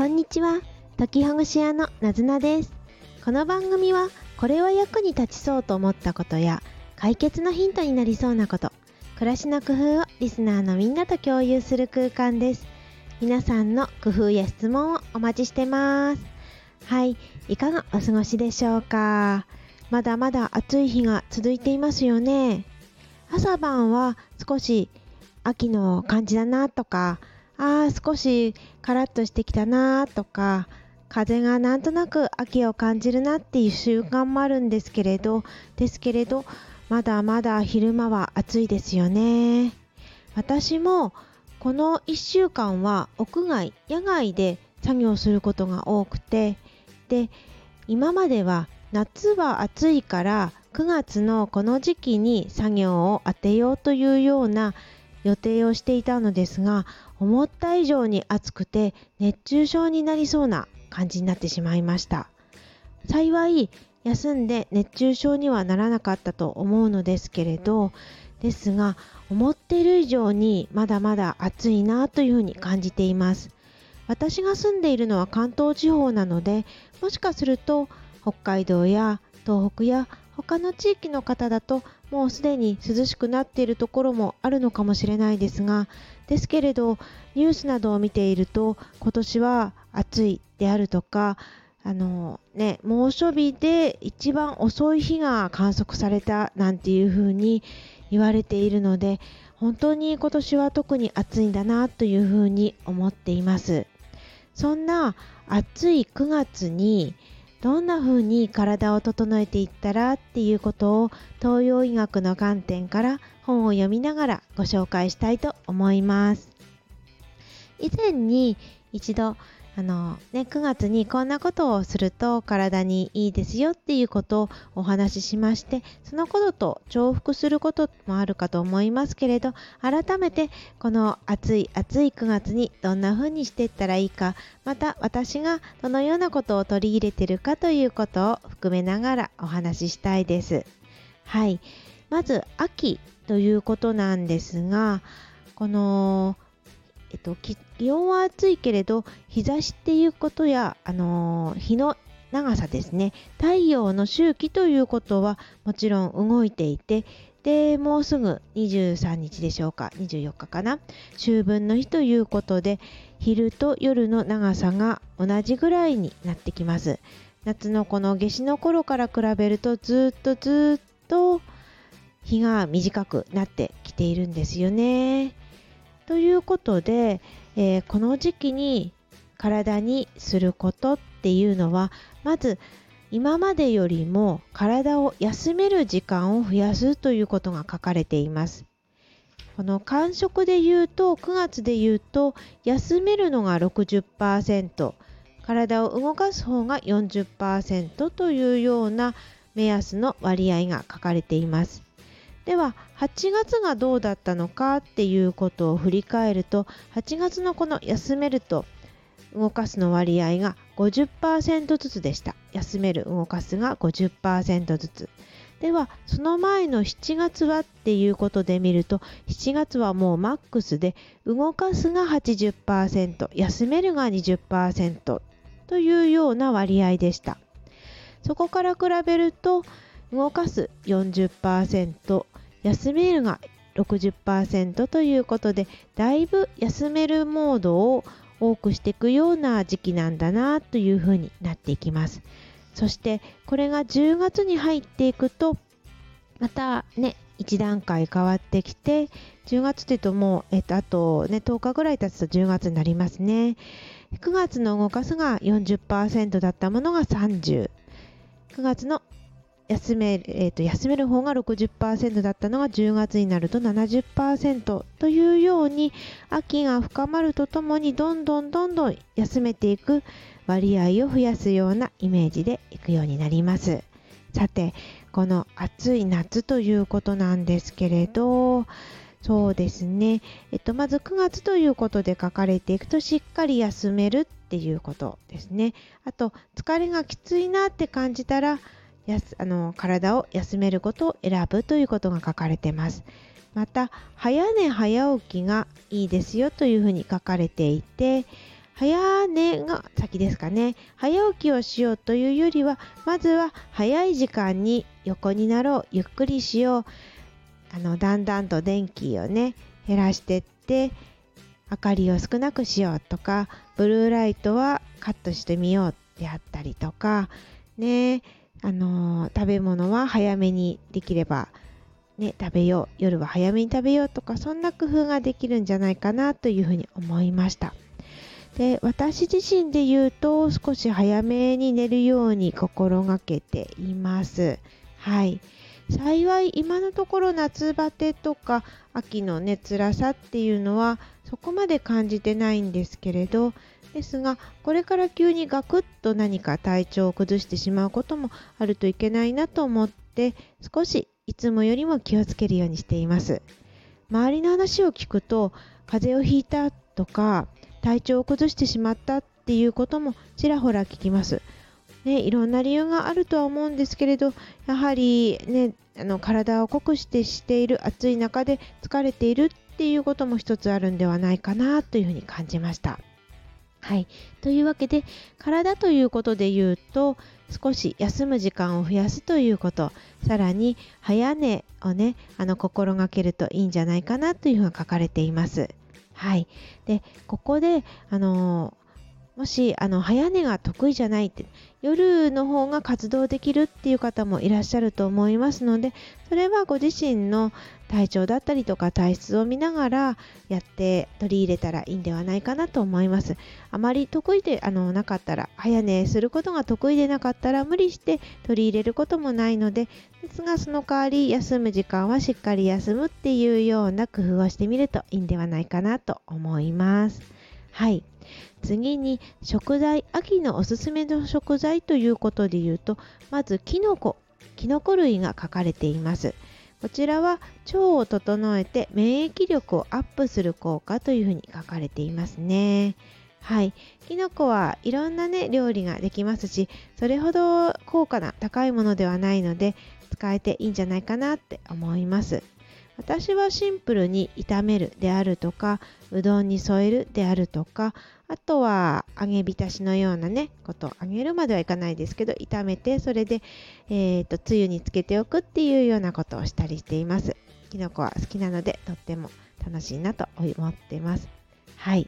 こんにちは。時ほぐし屋のなずなです。この番組は、これは役に立ちそうと思ったことや、解決のヒントになりそうなこと、暮らしの工夫をリスナーのみんなと共有する空間です。皆さんの工夫や質問をお待ちしてます。はい、いかがお過ごしでしょうか？まだまだ暑い日が続いていますよね。朝晩は少し秋の感じだなとか、ああ、少しカラッとしてきたなとか、風がなんとなく秋を感じるなっていう習慣もあるんですけれど、ですけれど、まだまだ昼間は暑いですよね。私もこの1週間は屋外、野外で作業することが多くて、で、今までは夏は暑いから9月のこの時期に作業を当てようというような予定をしていたのですが思った以上に暑くて熱中症になりそうな感じになってしまいました。幸い休んで熱中症にはならなかったと思うのですけれどですが思っている以上にまだまだ暑いなというふうに感じています。私が住んでいるのは関東地方なのでもしかすると北海道や東北や他の地域の方だともうすでに涼しくなっているところもあるのかもしれないですがですけれどニュースなどを見ていると今年は暑いであるとかあのね猛暑日で一番遅い日が観測されたなんていうふうに言われているので本当に今年は特に暑いんだなというふうに思っています。そんな暑い9月にどんな風に体を整えていったらっていうことを東洋医学の観点から本を読みながらご紹介したいと思います。以前に一度あの、ね、9月にこんなことをすると体にいいですよっていうことをお話ししましてそのことと重複することもあるかと思いますけれど改めてこの暑い暑い9月にどんな風にしていったらいいかまた私がどのようなことを取り入れてるかということを含めながらお話ししたいです。はいまず秋ということなんですがこのえっと、気温は暑いけれど日差しっていうことや、あのー、日の長さですね。太陽の周期ということはもちろん動いていてでもうすぐ23日でしょうか。24日かな。秋分の日ということで昼と夜の長さが同じぐらいになってきます。夏のこの夏至の頃から比べるとずっとずっと日が短くなってきているんですよね。ということで、えー、この時期に体にすることっていうのはまず今までよりも体を休める時間を増やすということが書かれています。この感触で言うと9月で言うと休めるのが60%体を動かす方が40%というような目安の割合が書かれています。では8月がどうだったのかっていうことを振り返ると8月のこの休めると動かすの割合が50%ずつでした。休める動かすが50%ずつ。ではその前の7月はっていうことで見ると7月はもうマックスで動かすが80%休めるが20%というような割合でした。そこから比べると動かす40%休めるが60%ということでだいぶ休めるモードを多くしていくような時期なんだなというふうになっていきます。そしてこれが10月に入っていくとまたね1段階変わってきて10月っていうともう、えっと、あとね10日ぐらい経つと10月になりますね。9月の動かすが40%だったものが30 9月の休め,、えーと、休める方が60%だったのが10月になると70%というように秋が深まるとともにどんどんどんどん休めていく割合を増やすようなイメージでいくようになります。さてこの暑い夏ということなんですけれどそうですね、えっと、まず9月ということで書かれていくとしっかり休めるっていうことですね。あと疲れがきついなって感じたらやすあの体を休めることを選ぶということが書かれてます。また早寝早起きがいいですよというふうに書かれていて早寝が先ですかね。早起きをしようというよりはまずは早い時間に横になろう。ゆっくりしよう。あのだんだんと電気をね減らしてって明かりを少なくしようとかブルーライトはカットしてみようであったりとかね。あの食べ物は早めにできればね、食べよう夜は早めに食べようとかそんな工夫ができるんじゃないかなというふうに思いました。で私自身で言うと少し早めに寝るように心がけています。はい。幸い今のところ夏バテとか秋のね辛さっていうのはそこまで感じてないんですけれどですがこれから急にガクッと何か体調を崩してしまうこともあるといけないなと思って少しいつもよりも気をつけるようにしています周りの話を聞くと風邪をひいたとか体調を崩してしまったっていうこともちらほら聞きますね、いろんな理由があるとは思うんですけれどやはり、ね、あの体を酷使している暑い中で疲れているっていうことも一つあるんではないかなというふうに感じました。はい。というわけで、体ということで言うと、少し休む時間を増やすということ、さらに早寝をね、あの心がけるといいんじゃないかなというふうに書かれています。はい。で、ここで、あのもしあの早寝が得意じゃないって夜の方が活動できるっていう方もいらっしゃると思いますのでそれはご自身の体調だったりとか体質を見ながらやって取り入れたらいいんではないかなと思います。あまり得意であのなかったら早寝することが得意でなかったら無理して取り入れることもないのでですがその代わり休む時間はしっかり休むっていうような工夫をしてみるといいんではないかなと思います。はい。次に食材秋のおすすめの食材ということで言うとまずきのこきのこ類が書かれています。こちらは腸を整えて免疫力をアップする効果というふうに書かれていますね。はい。きのこはいろんなね料理ができますしそれほど効果が高いものではないので使えていいんじゃないかなって思います。私はシンプルに炒めるであるとかうどんに添えるであるとかあとは揚げ浸しのようなねこと揚げるまではいかないですけど炒めてそれで、えーと、つゆにつけておくっていうようなことをしたりしています。きのこは好きなのでとっても楽しいなと思ってます。はい。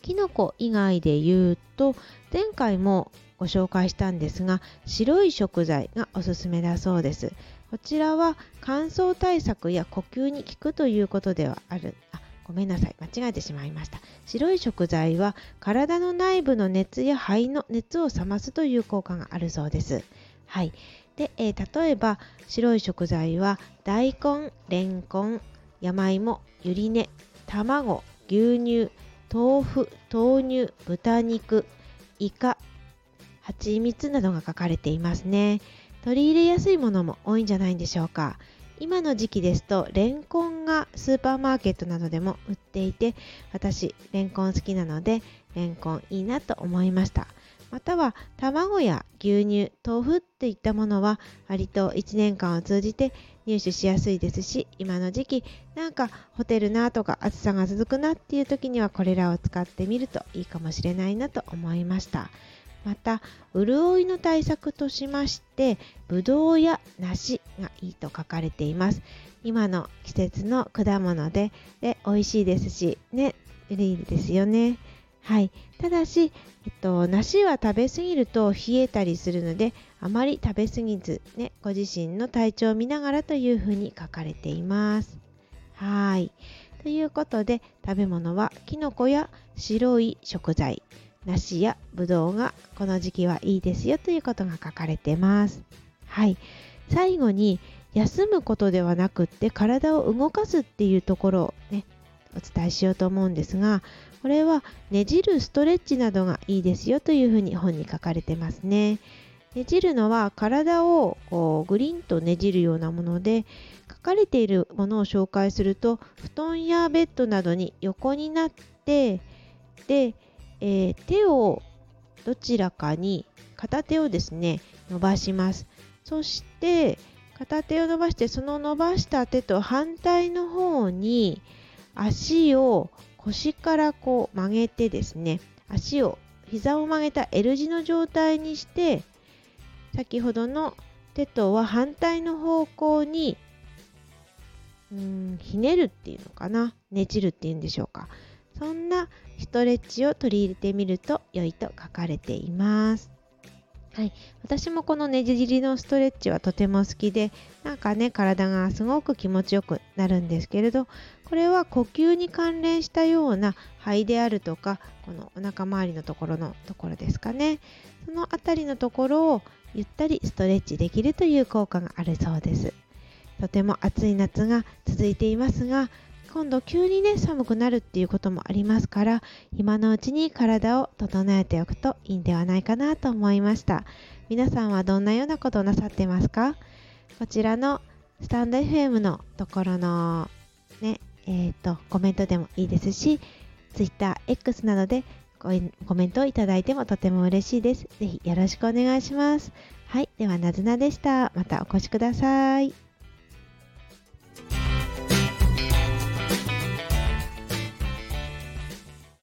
きのこ以外で言うと前回もご紹介したんですが白い食材がおすすめだそうです。こちらは乾燥対策や呼吸に効くということではある。あごめんなさい。間違えてしまいました。白い食材は体の内部の熱や肺の熱を冷ますという効果があるそうです。はい。で、えー、例えば白い食材は大根、レンコン、山芋、ゆり根、卵、牛乳、豆腐、豆乳、豚肉、イカ、蜂蜜などが書かれていますね。取り入れやすいものも多いんじゃないんでしょうか。今の時期ですとレンコンがスーパーマーケットなどでも売っていて私レンコン好きなのでレンコンいいなと思いましたまたは卵や牛乳豆腐っていったものは割と1年間を通じて入手しやすいですし今の時期なんかホテルなとか暑さが続くなっていう時にはこれらを使ってみるといいかもしれないなと思いましたまた潤いの対策としましてぶどうや梨がいいと書かれています。今の季節の果物でで美味しいですしねいいですよね。はい。ただし、えっと、梨は食べ過ぎると冷えたりするのであまり食べ過ぎず、ね、ご自身の体調を見ながらというふうに書かれています。はい。ということで食べ物はきのこや白い食材。梨やぶどうがこの時期はいいですよということが書かれてます。はい。最後に休むことではなくって体を動かすっていうところをね、お伝えしようと思うんですが、これはねじるストレッチなどがいいですよというふうに本に書かれてますね。ねじるのは体をこうグリンとねじるようなもので書かれているものを紹介すると布団やベッドなどに横になってでえー、手をどちらかに片手をですね伸ばします。そして片手を伸ばしてその伸ばした手と反対の方に足を腰からこう曲げてですね足を膝を曲げた L 字の状態にして先ほどの手とは反対の方向にうんひねるっていうのかなねじるっていうんでしょうか。そんなストレッチを取り入れてみると良いと書かれています。はい、私もこのねじりのストレッチはとても好きでなんかね体がすごく気持ちよくなるんですけれどこれは呼吸に関連したような肺であるとかこのお腹周りのところのところですかね。その辺りのところをゆったりストレッチできるという効果があるそうです。とても暑い夏が続いていますが今度急にね寒くなるっていうこともありますから今のうちに体を整えておくといいんではないかなと思いました皆さんはどんなようなことをなさってますか？こちらのスタンド FM のところのねえっ、ー、とコメントでもいいですし TwitterX などでコメントをいただいてもとても嬉しいです。ぜひよろしくお願いします。はい。では、なずなでした。またお越しください。